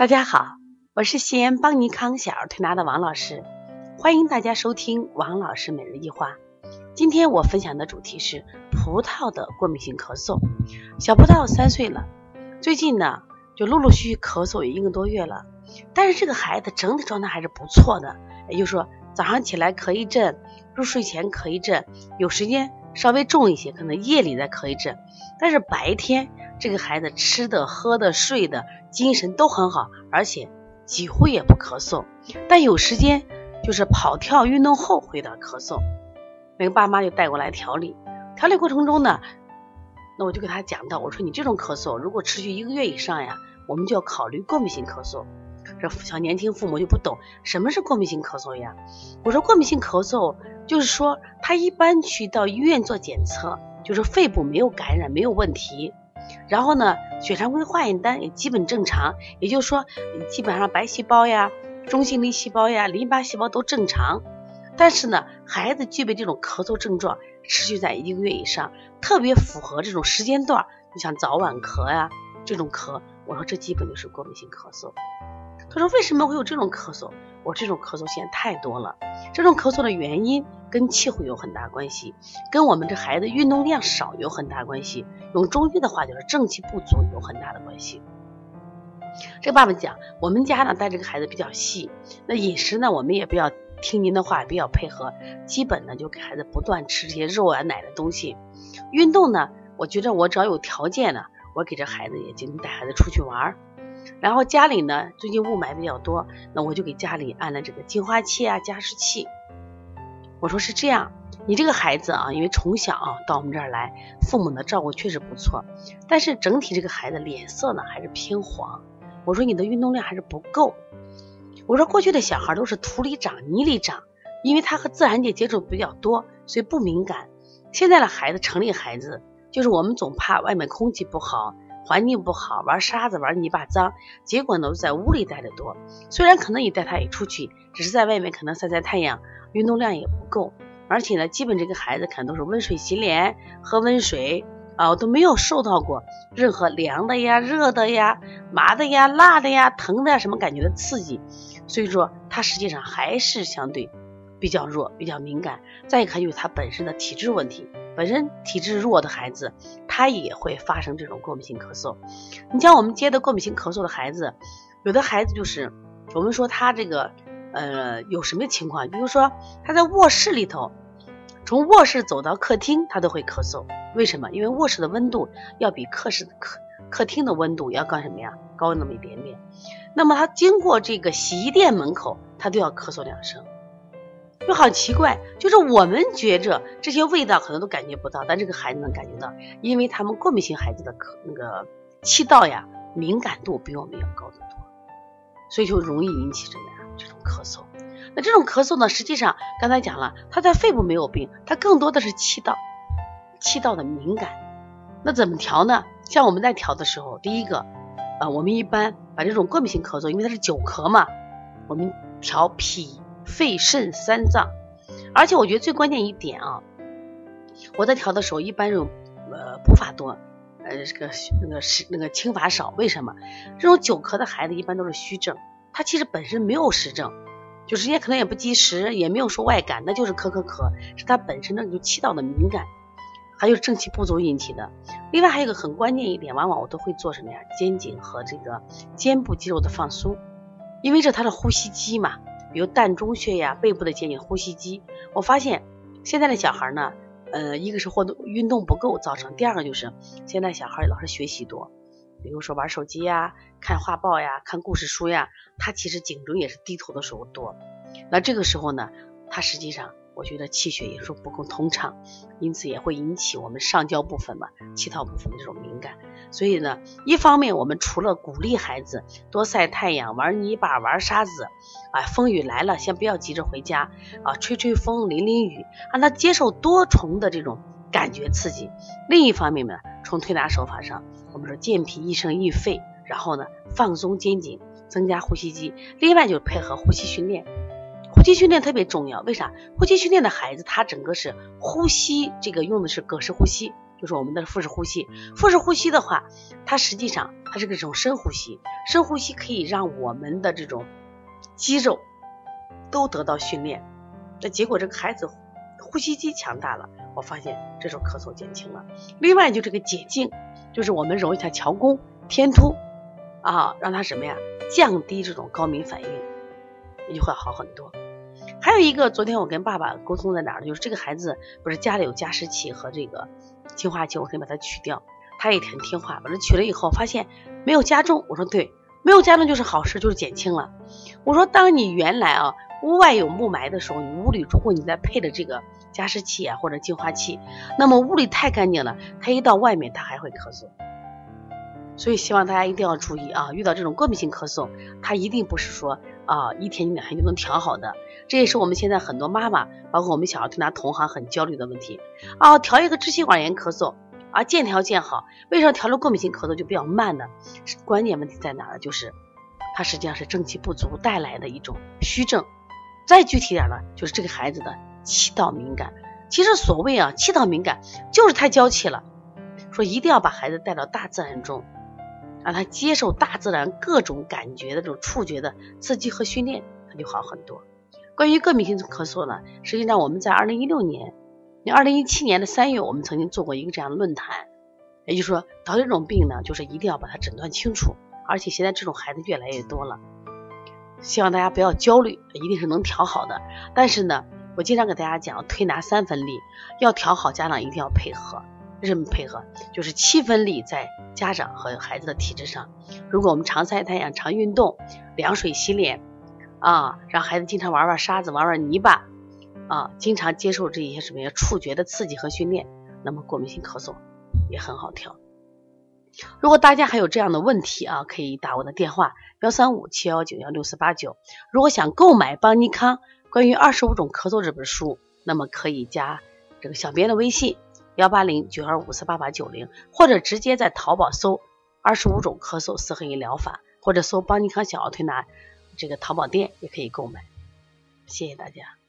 大家好，我是西安邦尼康小儿推拿的王老师，欢迎大家收听王老师每日一话。今天我分享的主题是葡萄的过敏性咳嗽。小葡萄三岁了，最近呢就陆陆续续咳嗽有一个多月了，但是这个孩子整体状态还是不错的，也就是说早上起来咳一阵，入睡前咳一阵，有时间稍微重一些，可能夜里再咳一阵，但是白天。这个孩子吃的、喝的、睡的，精神都很好，而且几乎也不咳嗽。但有时间就是跑跳运动后会有点咳嗽，那个爸妈就带过来调理。调理过程中呢，那我就给他讲到，我说你这种咳嗽如果持续一个月以上呀，我们就要考虑过敏性咳嗽。这小年轻父母就不懂什么是过敏性咳嗽呀？我说过敏性咳嗽就是说他一般去到医院做检测，就是肺部没有感染，没有问题。然后呢，血常规化验单也基本正常，也就是说，基本上白细胞呀、中性粒细胞呀、淋巴细胞都正常。但是呢，孩子具备这种咳嗽症状持续在一个月以上，特别符合这种时间段，你像早晚咳呀这种咳，我说这基本就是过敏性咳嗽。他说为什么会有这种咳嗽？我这种咳嗽现在太多了，这种咳嗽的原因跟气候有很大关系，跟我们这孩子运动量少有很大关系。用中医的话就是正气不足有很大的关系。这个爸爸讲，我们家呢带这个孩子比较细，那饮食呢我们也比较听您的话，比较配合，基本呢就给孩子不断吃这些肉啊奶的东西。运动呢，我觉得我只要有条件呢，我给这孩子也经常带孩子出去玩。然后家里呢，最近雾霾比较多，那我就给家里安了这个净化器啊、加湿器。我说是这样，你这个孩子啊，因为从小啊到我们这儿来，父母的照顾确实不错，但是整体这个孩子脸色呢还是偏黄。我说你的运动量还是不够。我说过去的小孩都是土里长、泥里长，因为他和自然界接触比较多，所以不敏感。现在的孩子，城里孩子，就是我们总怕外面空气不好。环境不好，玩沙子、玩泥巴脏，结果呢在屋里待的多。虽然可能你带他也出去，只是在外面可能晒晒太阳，运动量也不够。而且呢，基本这个孩子可能都是温水洗脸，喝温水啊，我都没有受到过任何凉的呀、热的呀、麻的呀、辣的呀、疼的呀什么感觉的刺激。所以说，他实际上还是相对比较弱、比较敏感。再一个就是他本身的体质问题。本身体质弱的孩子，他也会发生这种过敏性咳嗽。你像我们接的过敏性咳嗽的孩子，有的孩子就是我们说他这个呃有什么情况？比如说他在卧室里头，从卧室走到客厅，他都会咳嗽。为什么？因为卧室的温度要比客室客客厅的温度要高什么呀？高那么一点点。那么他经过这个洗衣店门口，他都要咳嗽两声。就好奇怪，就是我们觉着这些味道可能都感觉不到，但这个孩子能感觉到，因为他们过敏性孩子的咳那个气道呀敏感度比我们要高得多，所以就容易引起什么呀这种咳嗽。那这种咳嗽呢，实际上刚才讲了，他在肺部没有病，他更多的是气道，气道的敏感。那怎么调呢？像我们在调的时候，第一个，呃，我们一般把这种过敏性咳嗽，因为它是久咳嘛，我们调脾。肺肾三脏，而且我觉得最关键一点啊，我在调的时候一般用呃补法多，呃这个那个是那个清法少。为什么？这种久咳的孩子一般都是虚症，他其实本身没有实症，就时间可能也不积食，也没有说外感，那就是咳咳咳，是他本身的就气道的敏感，还有正气不足引起的。另外还有一个很关键一点，往往我都会做什么呀？肩颈和这个肩部肌肉的放松，因为这他的呼吸肌嘛。比如膻中穴呀，背部的肩颈呼吸肌，我发现现在的小孩呢，呃，一个是活动运动不够造成，第二个就是现在小孩老是学习多，比如说玩手机呀、看画报呀、看故事书呀，他其实颈椎也是低头的时候多，那这个时候呢，他实际上。我觉得气血也是不够通畅，因此也会引起我们上焦部分嘛、气道部分的这种敏感。所以呢，一方面我们除了鼓励孩子多晒太阳、玩泥巴、玩沙子，啊，风雨来了先不要急着回家啊，吹吹风、淋淋雨，让他接受多重的这种感觉刺激。另一方面呢，从推拿手法上，我们说健脾益肾益肺，然后呢放松肩颈，增加呼吸肌。另外就是配合呼吸训练。呼吸训练特别重要，为啥？呼吸训练的孩子，他整个是呼吸，这个用的是膈式呼吸，就是我们的腹式呼吸。腹式呼吸的话，它实际上它是个这种深呼吸，深呼吸可以让我们的这种肌肉都得到训练。那结果这个孩子呼吸机强大了，我发现这种咳嗽减轻了。另外就这个解痉，就是我们揉一下桥弓、天突啊，让他什么呀？降低这种高敏反应，也就会好很多。还有一个，昨天我跟爸爸沟通在哪儿？就是这个孩子不是家里有加湿器和这个净化器，我可以把它取掉。它也很听话，把它取了以后，发现没有加重。我说对，没有加重就是好事，就是减轻了。我说，当你原来啊屋外有雾霾的时候，你屋里如果你再配的这个加湿器啊或者净化器，那么屋里太干净了，它一到外面它还会咳嗽。所以希望大家一定要注意啊，遇到这种过敏性咳嗽，它一定不是说啊一天两天就能调好的。这也是我们现在很多妈妈，包括我们小儿推拿同行很焦虑的问题啊。调一个支气管炎咳嗽啊，渐调渐好，为什么调了过敏性咳嗽就比较慢呢？关键问题在哪呢？就是它实际上是正气不足带来的一种虚症。再具体点呢，就是这个孩子的气道敏感。其实所谓啊气道敏感，就是太娇气了。说一定要把孩子带到大自然中，让他接受大自然各种感觉的这种触觉的刺激和训练，他就好很多。关于过敏性咳嗽呢，实际上我们在二零一六年，你二零一七年的三月，我们曾经做过一个这样的论坛，也就是说，得这种病呢，就是一定要把它诊断清楚，而且现在这种孩子越来越多了，希望大家不要焦虑，一定是能调好的。但是呢，我经常给大家讲，推拿三分力，要调好，家长一定要配合，为什么配合？就是七分力在家长和孩子的体质上。如果我们常晒太阳、常运动、凉水洗脸。啊，让孩子经常玩玩沙子，玩玩泥巴，啊，经常接受这些什么呀触觉的刺激和训练，那么过敏性咳嗽也很好调。如果大家还有这样的问题啊，可以打我的电话幺三五七幺九幺六四八九。如果想购买邦尼康关于二十五种咳嗽这本书，那么可以加这个小编的微信幺八零九二五四八八九零，或者直接在淘宝搜二十五种咳嗽四合一疗法，或者搜邦尼康小儿推拿。这个淘宝店也可以购买，谢谢大家。